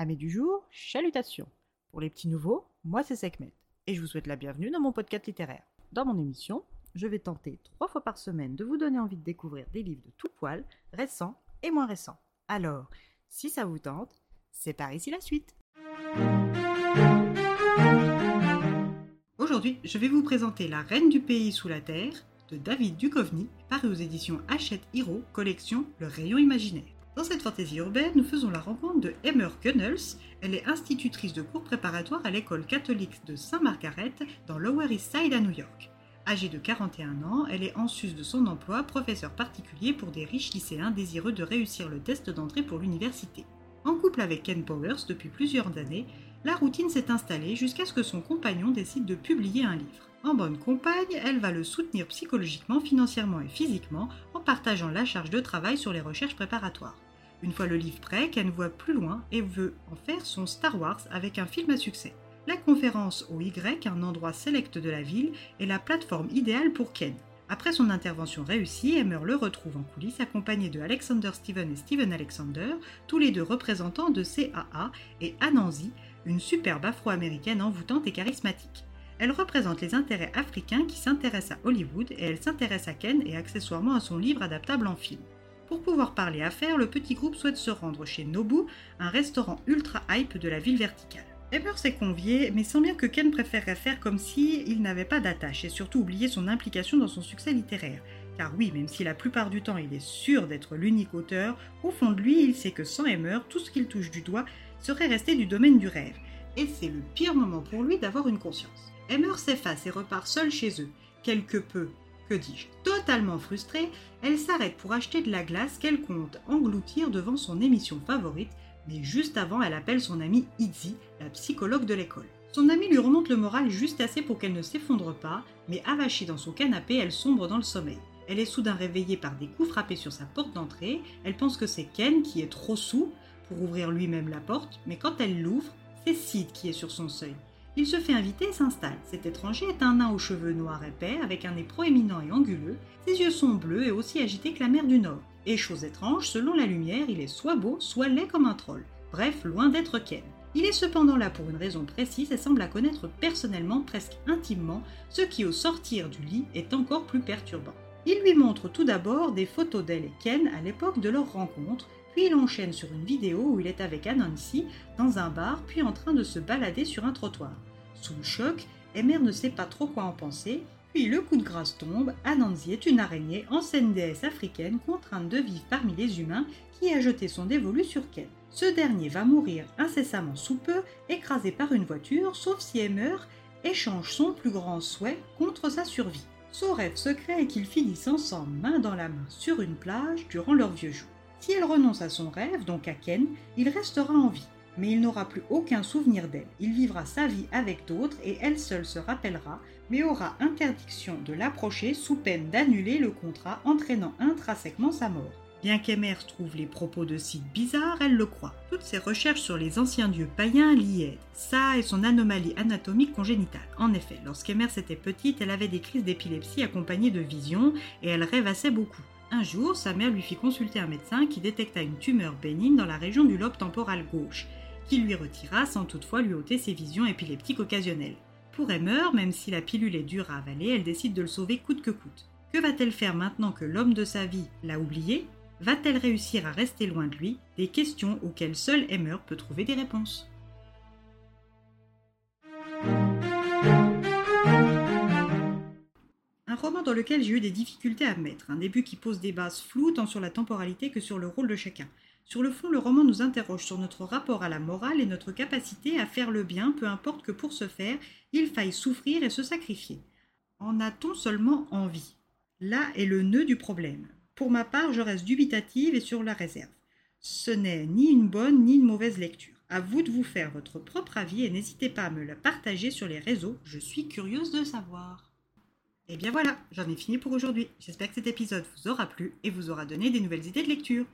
Amis du jour, chalutations. Pour les petits nouveaux, moi c'est Sekhmet et je vous souhaite la bienvenue dans mon podcast littéraire. Dans mon émission, je vais tenter trois fois par semaine de vous donner envie de découvrir des livres de tout poil, récents et moins récents. Alors, si ça vous tente, c'est par ici la suite. Aujourd'hui, je vais vous présenter La Reine du pays sous la terre de David Duchovny, paru aux éditions Hachette Hiro, collection Le Rayon Imaginaire. Dans cette fantaisie urbaine, nous faisons la rencontre de Emmer Gunnels. Elle est institutrice de cours préparatoires à l'école catholique de Saint-Margaret dans Lower East Side à New York. Âgée de 41 ans, elle est en sus de son emploi professeur particulier pour des riches lycéens désireux de réussir le test d'entrée pour l'université. En couple avec Ken Powers depuis plusieurs années, la routine s'est installée jusqu'à ce que son compagnon décide de publier un livre. En bonne compagne, elle va le soutenir psychologiquement, financièrement et physiquement en partageant la charge de travail sur les recherches préparatoires. Une fois le livre prêt, Ken voit plus loin et veut en faire son Star Wars avec un film à succès. La conférence au Y, un endroit sélect de la ville, est la plateforme idéale pour Ken. Après son intervention réussie, Emmer le retrouve en coulisses accompagné de Alexander Steven et Steven Alexander, tous les deux représentants de CAA, et Anansi, une superbe afro-américaine envoûtante et charismatique. Elle représente les intérêts africains qui s'intéressent à Hollywood et elle s'intéresse à Ken et accessoirement à son livre adaptable en film. Pour pouvoir parler affaires, le petit groupe souhaite se rendre chez Nobu, un restaurant ultra hype de la ville verticale. Ever s'est convié, mais sans bien que Ken préférerait faire comme si il n'avait pas d'attache et surtout oublier son implication dans son succès littéraire. Car oui, même si la plupart du temps il est sûr d'être l'unique auteur, au fond de lui, il sait que sans Emmer, tout ce qu'il touche du doigt serait resté du domaine du rêve. Et c'est le pire moment pour lui d'avoir une conscience. Emmer s'efface et repart seul chez eux, quelque peu que dis-je, totalement frustrée, elle s'arrête pour acheter de la glace qu'elle compte engloutir devant son émission favorite, mais juste avant, elle appelle son amie Izzy, la psychologue de l'école. Son amie lui remonte le moral juste assez pour qu'elle ne s'effondre pas, mais avachée dans son canapé, elle sombre dans le sommeil. Elle est soudain réveillée par des coups frappés sur sa porte d'entrée. Elle pense que c'est Ken qui est trop sous pour ouvrir lui-même la porte, mais quand elle l'ouvre, c'est Sid qui est sur son seuil. Il se fait inviter et s'installe. Cet étranger est un nain aux cheveux noirs épais, avec un nez proéminent et anguleux. Ses yeux sont bleus et aussi agités que la mer du Nord. Et chose étrange, selon la lumière, il est soit beau, soit laid comme un troll. Bref, loin d'être Ken. Il est cependant là pour une raison précise et semble la connaître personnellement, presque intimement, ce qui au sortir du lit est encore plus perturbant. Il lui montre tout d'abord des photos d'elle et Ken à l'époque de leur rencontre, puis il enchaîne sur une vidéo où il est avec Anansi dans un bar, puis en train de se balader sur un trottoir. Sous le choc, Emer ne sait pas trop quoi en penser, puis le coup de grâce tombe, Anansi est une araignée, ancienne déesse africaine contrainte de vivre parmi les humains qui a jeté son dévolu sur Ken. Ce dernier va mourir incessamment sous peu, écrasé par une voiture, sauf si Emer échange son plus grand souhait contre sa survie. Son rêve secret est qu'ils finissent ensemble main dans la main sur une plage durant leur vieux jours. Si elle renonce à son rêve, donc à Ken, il restera en vie mais il n'aura plus aucun souvenir d'elle. Il vivra sa vie avec d'autres et elle seule se rappellera, mais aura interdiction de l'approcher sous peine d'annuler le contrat entraînant intrinsèquement sa mort. Bien qu'Emer trouve les propos de Sid bizarres, elle le croit. Toutes ses recherches sur les anciens dieux païens l'y aident. Ça et son anomalie anatomique congénitale. En effet, lorsqu'Emer était petite, elle avait des crises d'épilepsie accompagnées de visions et elle rêvassait beaucoup. Un jour, sa mère lui fit consulter un médecin qui détecta une tumeur bénigne dans la région du lobe temporal gauche qui lui retira sans toutefois lui ôter ses visions épileptiques occasionnelles. Pour Emmer, même si la pilule est dure à avaler, elle décide de le sauver coûte que coûte. Que va-t-elle faire maintenant que l'homme de sa vie l'a oublié? Va-t-elle réussir à rester loin de lui? Des questions auxquelles seul Emmer peut trouver des réponses. Un roman dans lequel j'ai eu des difficultés à mettre, un début qui pose des bases floues tant sur la temporalité que sur le rôle de chacun. Sur le fond, le roman nous interroge sur notre rapport à la morale et notre capacité à faire le bien, peu importe que pour ce faire, il faille souffrir et se sacrifier. En a-t-on seulement envie? Là est le nœud du problème. Pour ma part, je reste dubitative et sur la réserve. Ce n'est ni une bonne ni une mauvaise lecture. À vous de vous faire votre propre avis et n'hésitez pas à me la partager sur les réseaux, je suis curieuse de savoir. Et eh bien voilà, j'en ai fini pour aujourd'hui. J'espère que cet épisode vous aura plu et vous aura donné des nouvelles idées de lecture.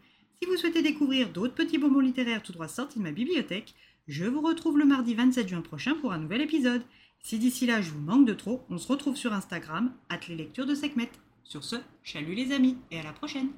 Si vous souhaitez découvrir d'autres petits bonbons littéraires tout droit sortis de ma bibliothèque, je vous retrouve le mardi 27 juin prochain pour un nouvel épisode. Si d'ici là je vous manque de trop, on se retrouve sur Instagram, at lectures de Sekhmet. Sur ce, chalut les amis et à la prochaine